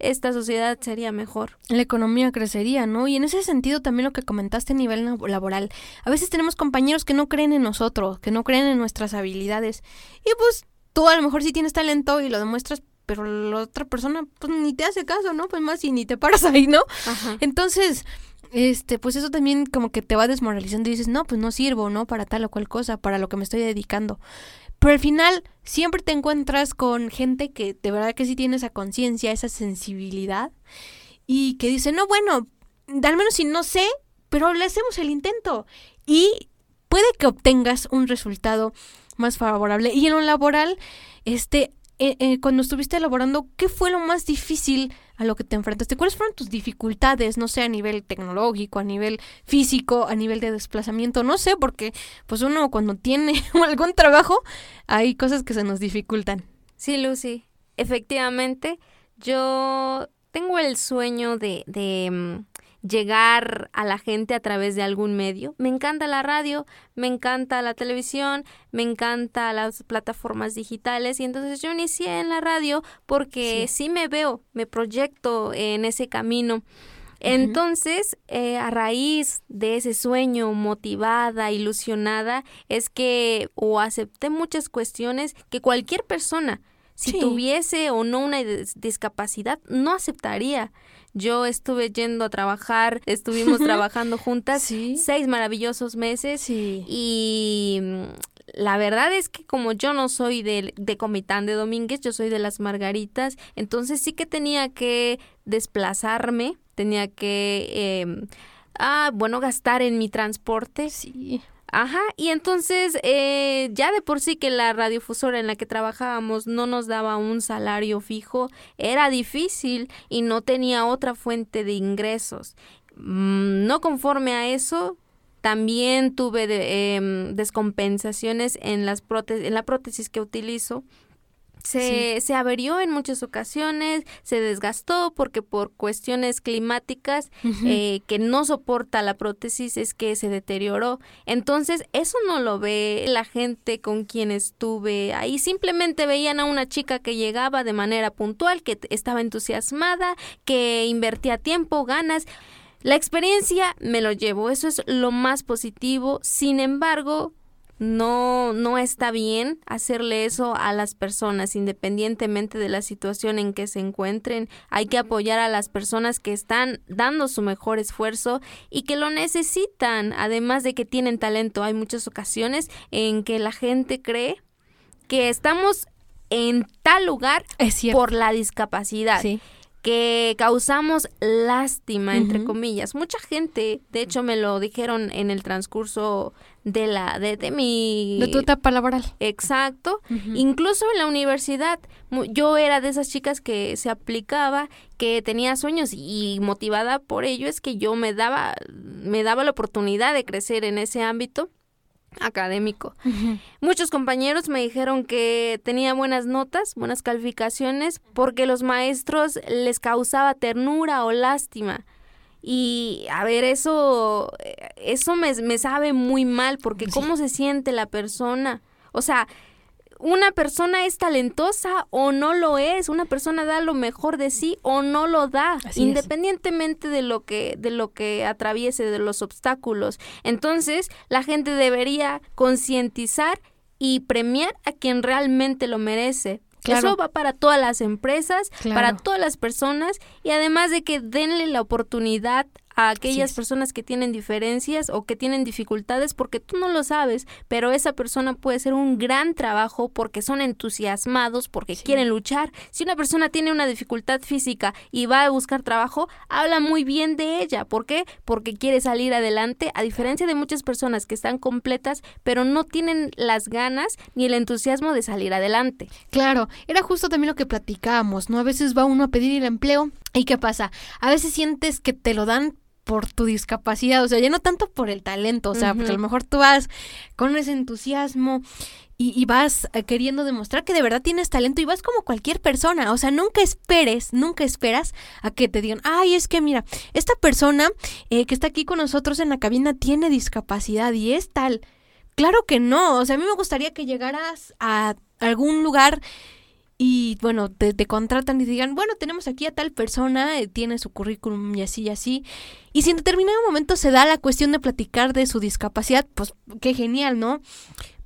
esta sociedad sería mejor.
la economía crecería, ¿no? Y en ese sentido también lo que comentaste a nivel lab- laboral. A veces tenemos compañeros que no creen en nosotros, que no creen en nuestras habilidades. Y pues tú a lo mejor sí tienes talento y lo demuestras, pero la otra persona pues ni te hace caso, ¿no? Pues más y ni te paras ahí, ¿no?
Ajá.
Entonces, este, pues eso también como que te va desmoralizando y dices, no, pues no sirvo, ¿no? Para tal o cual cosa, para lo que me estoy dedicando. Pero al final siempre te encuentras con gente que de verdad que sí tiene esa conciencia, esa sensibilidad y que dice, no, bueno, al menos si no sé, pero le hacemos el intento y puede que obtengas un resultado más favorable. Y en lo laboral, este, eh, eh, cuando estuviste elaborando, ¿qué fue lo más difícil a lo que te enfrentaste? ¿Cuáles fueron tus dificultades? No sé, a nivel tecnológico, a nivel físico, a nivel de desplazamiento, no sé, porque pues uno cuando tiene (laughs) algún trabajo, hay cosas que se nos dificultan.
Sí, Lucy, efectivamente, yo tengo el sueño de, de mm, llegar a la gente a través de algún medio. Me encanta la radio, me encanta la televisión, me encanta las plataformas digitales y entonces yo inicié en la radio porque sí, me veo, me proyecto en ese camino. Entonces, eh, a raíz de ese sueño, motivada, ilusionada, es que o acepté muchas cuestiones que cualquier persona, si
Sí.
tuviese o no una dis- discapacidad, no aceptaría. Yo estuve yendo a trabajar, estuvimos (laughs) trabajando juntas
Sí.
seis maravillosos meses
Sí.
y mm, la verdad es que como yo no soy de, de Comitán de Domínguez, yo soy de las Margaritas, entonces sí que tenía que desplazarme, tenía que, em, ah, bueno, gastar en mi transporte.
Sí.
Ajá, y entonces eh, ya de por sí que la radiofusora en la que trabajábamos no nos daba un salario fijo, era difícil y no tenía otra fuente de ingresos. Mm, no conforme a eso, también tuve de- em, descompensaciones en, las en la prótesis que utilizo. Se, se averió en muchas ocasiones, se desgastó porque por cuestiones climáticas eh, que no soporta la prótesis es que se deterioró. Entonces, eso no lo ve la gente con quien estuve ahí. Simplemente veían a una chica que llegaba de manera puntual, que estaba entusiasmada, que invertía tiempo, ganas. La experiencia me lo llevo, eso es lo más positivo. Sin embargo, no, no está bien hacerle eso a las personas, independientemente de la situación en que se encuentren. Hay que apoyar a las personas que están dando su mejor esfuerzo y que lo necesitan, además de que tienen talento. Hay muchas ocasiones en que la gente cree que estamos en tal lugar
Es
por la discapacidad
Sí.
que causamos lástima, entre comillas. Mucha gente, de hecho, me lo dijeron en el transcurso de la de, de mi
De tu etapa laboral.
exacto. Incluso en la universidad, yo era de esas chicas que se aplicaba, que tenía sueños y motivada por ello es que yo me daba me daba la oportunidad de crecer en ese ámbito académico. Muchos compañeros me dijeron que tenía buenas notas, buenas calificaciones, porque los maestros les causaba ternura o lástima. Y a ver, eso, eh, eso me, me sabe muy mal, porque
Sí.
cómo se siente la persona. O sea, una persona es talentosa o no lo es, una persona da lo mejor de sí o no lo da,
Así es.
independientemente de lo que de lo que atraviese de los obstáculos. Entonces, la gente debería concientizar y premiar a quien realmente lo merece.
Claro.
Eso va para todas las empresas,
Claro.
para todas las personas y además de que denle la oportunidad a aquellas personas que tienen diferencias o que tienen dificultades porque tú no lo sabes, pero esa persona puede ser un gran trabajo porque son entusiasmados, porque quieren luchar. Si una persona tiene una dificultad física y va a buscar trabajo, habla muy bien de ella. ¿Por qué? Porque quiere salir adelante, a diferencia de muchas personas que están completas, pero no tienen las ganas ni el entusiasmo de salir adelante.
Claro, era justo también lo que platicábamos, ¿no? A veces va uno a pedir el empleo y ¿qué pasa? A veces sientes que te lo dan por tu discapacidad, o sea, ya no tanto por el talento, o sea, porque a lo mejor tú vas con ese entusiasmo y, y vas eh, queriendo demostrar que de verdad tienes talento y vas como cualquier persona, o sea, nunca esperes, nunca esperas a que te digan, ay, es que mira, esta persona eh, que está aquí con nosotros en la cabina tiene discapacidad y es tal. Claro que no, o sea, a mí me gustaría que llegaras a algún lugar y bueno, te, te contratan y te digan, bueno, tenemos aquí a tal persona, eh, tiene su currículum y así y así. Y si en determinado momento se da la cuestión de platicar de su discapacidad, pues qué genial, ¿no?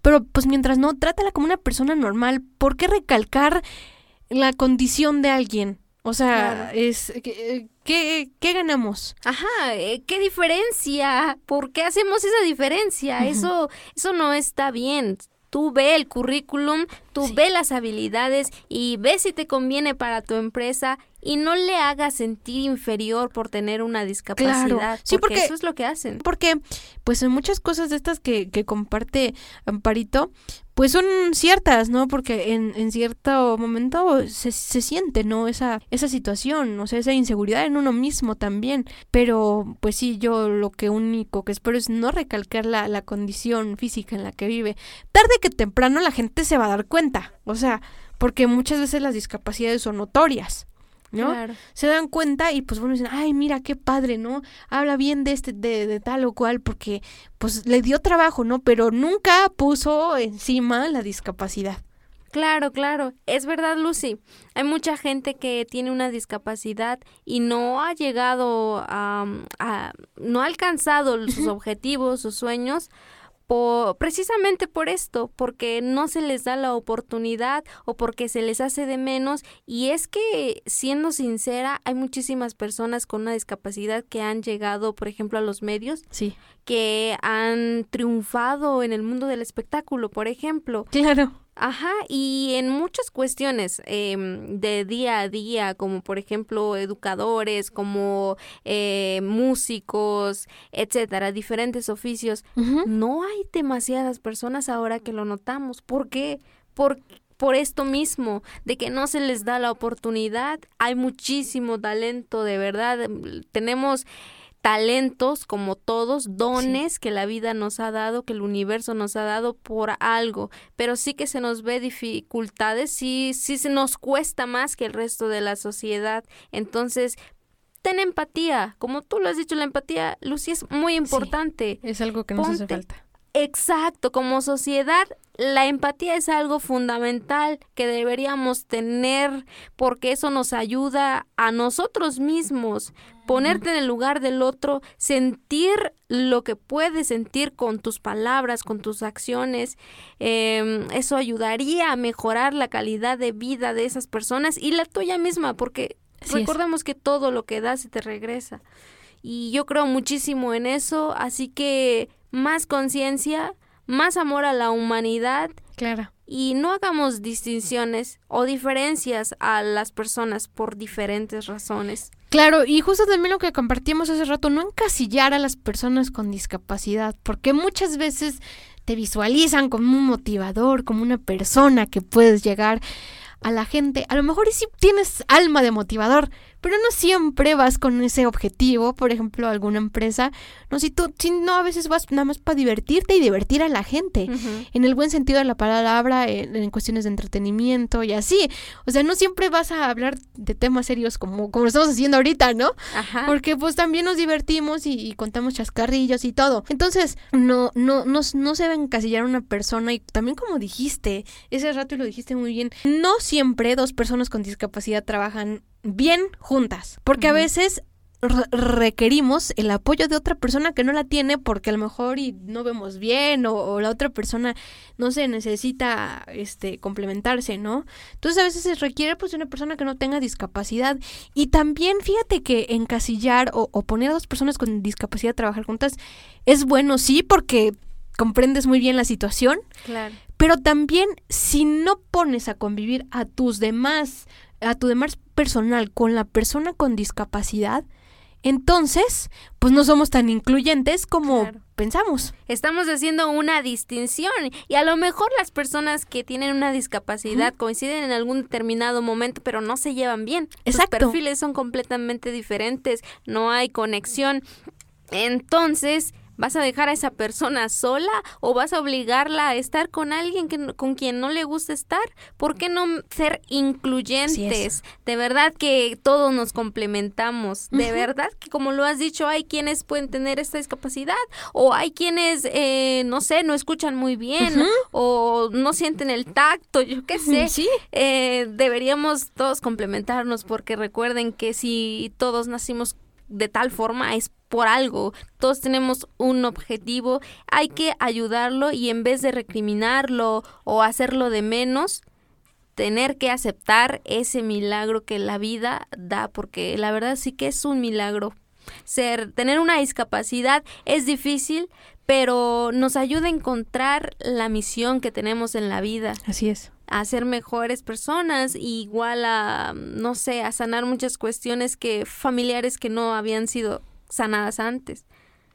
Pero pues mientras no, trátala como una persona normal. ¿Por qué recalcar la condición de alguien? O sea,
Claro.
es ¿qué, qué, qué ganamos?
Ajá, eh, ¿qué diferencia? ¿Por qué hacemos esa diferencia? Eso, eso no está bien. Tú ve el currículum, tú ve las habilidades y ve si te conviene para tu empresa y no le hagas sentir inferior por tener una discapacidad.
Sí,
porque,
porque-
eso es lo que hacen.
Porque, pues en muchas cosas de estas que, que comparte Amparito, pues son ciertas, ¿no? Porque en, en cierto momento se, se siente, ¿no? Esa, esa situación, o sea, esa inseguridad en uno mismo también. Pero, pues sí, yo lo que único que espero es no recalcar la, la condición física en la que vive. Tarde que temprano la gente se va a dar cuenta, o sea, porque muchas veces las discapacidades son notorias. ¿No?
Claro.
se dan cuenta y pues bueno dicen, ay, mira qué padre, ¿no? Habla bien de este, de, de tal o cual, porque pues le dio trabajo, ¿no? Pero nunca puso encima la discapacidad.
Claro, claro. Es verdad, Lucy. Hay mucha gente que tiene una discapacidad y no ha llegado a, a- no ha alcanzado sus objetivos, sus sueños. Precisamente por esto, porque no se les da la oportunidad o porque se les hace de menos. Y es que, siendo sincera, hay muchísimas personas con una discapacidad que han llegado, por ejemplo, a los medios,
Sí.
que han triunfado en el mundo del espectáculo, por ejemplo.
Claro.
Ajá, y en muchas cuestiones em, de día a día, como por ejemplo educadores, como eh, músicos, etcétera, diferentes oficios, no hay demasiadas personas ahora que lo notamos. ¿Por qué? Por, por esto mismo, de que no se les da la oportunidad. Hay muchísimo talento, de verdad. em, Tenemos talentos como todos, dones que la vida nos ha dado, que el universo nos ha dado por algo, pero sí que se nos ve dificultades, sí, sí se nos cuesta más que el resto de la sociedad. Entonces, ten empatía, como tú lo has dicho, la empatía, Lucy, es muy importante.
Es algo que nos hace falta.
Exacto, como sociedad, la empatía es algo fundamental que deberíamos tener porque eso nos ayuda a nosotros mismos, ponerte en el lugar del otro, sentir lo que puedes sentir con tus palabras, con tus acciones. Em, eso ayudaría a mejorar la calidad de vida de esas personas y la tuya misma, porque
es.
recordemos que todo lo que das se te regresa. Y yo creo muchísimo en eso, así que más conciencia, más amor a la humanidad
Claro.
y no hagamos distinciones o diferencias a las personas por diferentes razones.
Claro, y justo también lo que compartimos hace rato, no encasillar a las personas con discapacidad, porque muchas veces te visualizan como un motivador, como una persona que puedes llegar a la gente. A lo mejor y sí tienes alma de motivador, pero no siempre vas con ese objetivo, por ejemplo, alguna empresa, no, si tú, si no, a veces vas nada más para divertirte y divertir a la gente, en el buen sentido de la palabra, en, en cuestiones de entretenimiento y así, o sea, no siempre vas a hablar de temas serios como, como lo estamos haciendo ahorita, ¿no?
Ajá.
Porque pues también nos divertimos y, y contamos chascarrillos y todo. Entonces, no, no, no, no se debe encasillar una persona y también como dijiste, ese rato y lo dijiste muy bien, no siempre dos personas con discapacidad trabajan bien juntas, porque a veces re- requerimos el apoyo de otra persona que no la tiene porque a lo mejor y no vemos bien o, o la otra persona no se necesita este complementarse, ¿no? Entonces a veces se requiere pues de una persona que no tenga discapacidad y también fíjate que encasillar o, o poner a dos personas con discapacidad a trabajar juntas es bueno, sí, porque comprendes muy bien la situación,
Claro.
pero también si no pones a convivir a tus demás, a tu demás personal con la persona con discapacidad, entonces, pues no somos tan incluyentes como
Claro.
pensamos.
Estamos haciendo una distinción y a lo mejor las personas que tienen una discapacidad coinciden en algún determinado momento, pero no se llevan bien.
Exacto.
Sus perfiles son completamente diferentes, no hay conexión. Entonces, ¿vas a dejar a esa persona sola o vas a obligarla a estar con alguien que, con quien no le gusta estar? ¿Por qué no ser incluyentes? De verdad que todos nos complementamos. De verdad que, como lo has dicho, hay quienes pueden tener esta discapacidad o hay quienes, eh, no sé, no escuchan muy bien o no sienten el tacto, yo qué sé.
Sí.
Eh, deberíamos todos complementarnos porque recuerden que si todos nacimos de tal forma es por algo, todos tenemos un objetivo, hay que ayudarlo y en vez de recriminarlo o hacerlo de menos, tener que aceptar ese milagro que la vida da, porque la verdad sí que es un milagro. Ser, tener una discapacidad es difícil, pero nos ayuda a encontrar la misión que tenemos en la vida
Así es.
a ser mejores personas, y igual a, no sé, a sanar muchas cuestiones que familiares que no habían sido sanadas antes.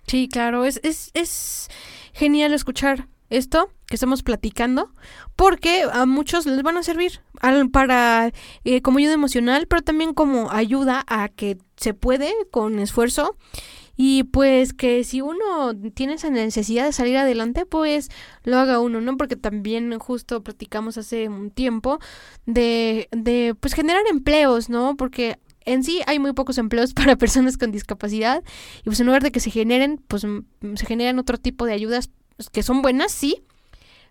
Sí, claro, es, es, es genial escuchar esto que estamos platicando, porque a muchos les van a servir al- para eh, como ayuda emocional, pero también como ayuda a que se puede con esfuerzo y pues que si uno tiene esa necesidad de salir adelante, pues lo haga uno, ¿no? Porque también justo platicamos hace un tiempo de, de pues generar empleos, ¿no? Porque en sí hay muy pocos empleos (laughs) para personas con discapacidad y pues en lugar de que se generen, pues se generan otro tipo de ayudas pues, que son buenas, sí,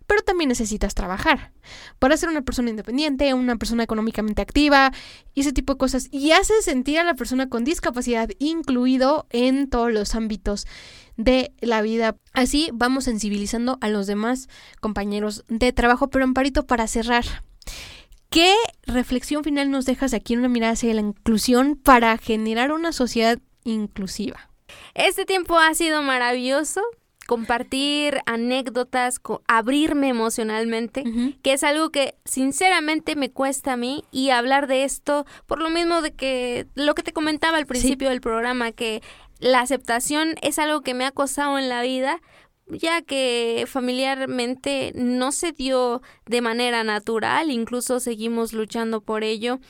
pero también necesitas trabajar para ser una persona independiente, una persona económicamente activa y ese tipo de cosas. Y hace sentir a la persona con discapacidad incluido en todos los ámbitos de la vida. Así vamos sensibilizando a los demás compañeros de trabajo. Pero Amparito, para cerrar, ¿qué reflexión final nos dejas aquí en una mirada hacia la inclusión para generar una sociedad inclusiva?
Este tiempo ha sido maravilloso. Compartir anécdotas, co- abrirme emocionalmente, que es algo que sinceramente me cuesta a mí y hablar de esto por lo mismo de que lo que te comentaba al principio del programa, que la aceptación es algo que me ha costado en la vida, ya que familiarmente no se dio de manera natural, incluso seguimos luchando por ello.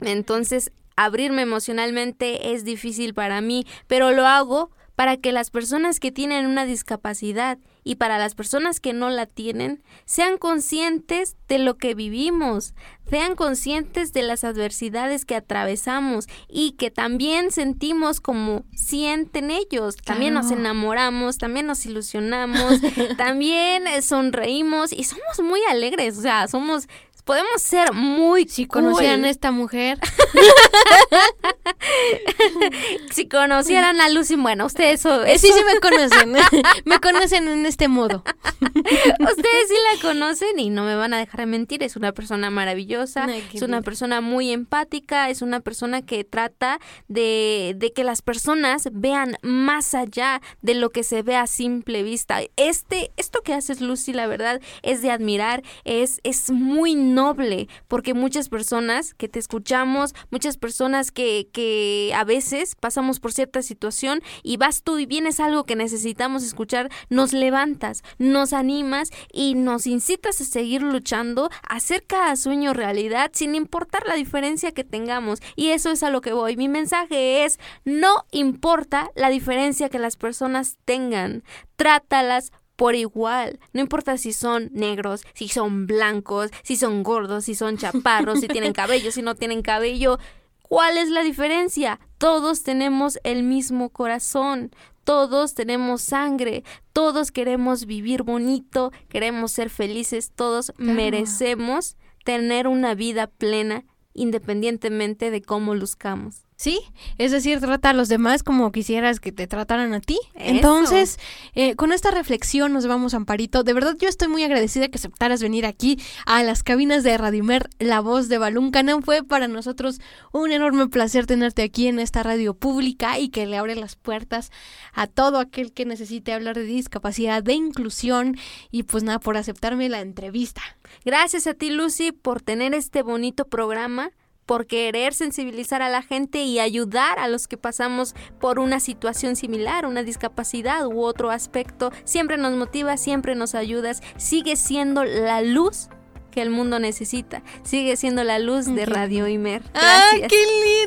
Entonces, abrirme emocionalmente es difícil para mí, pero lo hago para que las personas que tienen una discapacidad y para las personas que no la tienen sean conscientes de lo que vivimos, sean conscientes de las adversidades que atravesamos y que también sentimos como sienten ellos. También nos enamoramos, también nos ilusionamos, (laughs) también eh, sonreímos y somos muy alegres, o sea, somos podemos ser muy
Si
cool.
conocían a esta mujer, (laughs)
si conocieran a Lucy, bueno, ustedes so-
eh, sí,
eso-
sí me conocen, (laughs) me conocen en este modo. (laughs)
Ustedes sí la conocen y no me van a dejar mentir. Es una persona maravillosa,
Ay,
es una persona muy empática, es una persona que trata de, de que las personas vean más allá de lo que se ve a simple vista. Este, esto que haces, Lucy, la verdad, es de admirar, es, es muy noble, porque muchas personas que te escuchamos, muchas personas que, que a veces pasamos por cierta situación y vas tú y vienes algo que necesitamos escuchar, nos levantas, nos animas y nos incitas a seguir luchando, a hacer cada sueño realidad sin importar la diferencia que tengamos. Y eso es a lo que voy. Mi mensaje es, no importa la diferencia que las personas tengan, trátalas por igual. No importa si son negros, si son blancos, si son gordos, si son chaparros, si (laughs) tienen cabello, si no tienen cabello. ¿Cuál es la diferencia? Todos tenemos el mismo corazón, todos tenemos sangre, todos queremos vivir bonito, queremos ser felices, todos merecemos tener una vida plena independientemente de cómo luzcamos.
Sí, es decir, trata a los demás como quisieras que te trataran a ti. Entonces, eh, con esta reflexión nos vamos, Amparito. De verdad, yo estoy muy agradecida que aceptaras venir aquí a las cabinas de Radimer, la voz de Balún Canán. Fue para nosotros un enorme placer tenerte aquí en esta radio pública y que le abre las puertas a todo aquel que necesite hablar de discapacidad, de inclusión y pues nada, por aceptarme la entrevista.
Gracias a ti, Lucy, por tener este bonito programa por querer sensibilizar a la gente y ayudar a los que pasamos por una situación similar, una discapacidad u otro aspecto. Siempre nos motiva, siempre nos ayudas. Sigue siendo la luz que el mundo necesita. Sigue siendo la luz de Radio Imer.
¡Ay, qué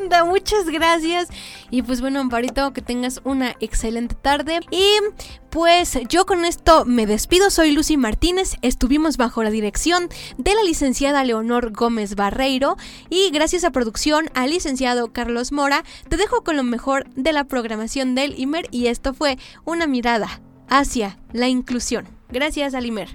linda! Muchas gracias. Y pues bueno, Amparito, que tengas una excelente tarde. Y pues yo con esto me despido. Soy Lucy Martínez. Estuvimos bajo la dirección de la licenciada Leonor Gómez Barreiro. Y gracias a producción al licenciado Carlos Mora, te dejo con lo mejor de la programación del Imer. Y esto fue una mirada hacia la inclusión. Gracias, Alimer.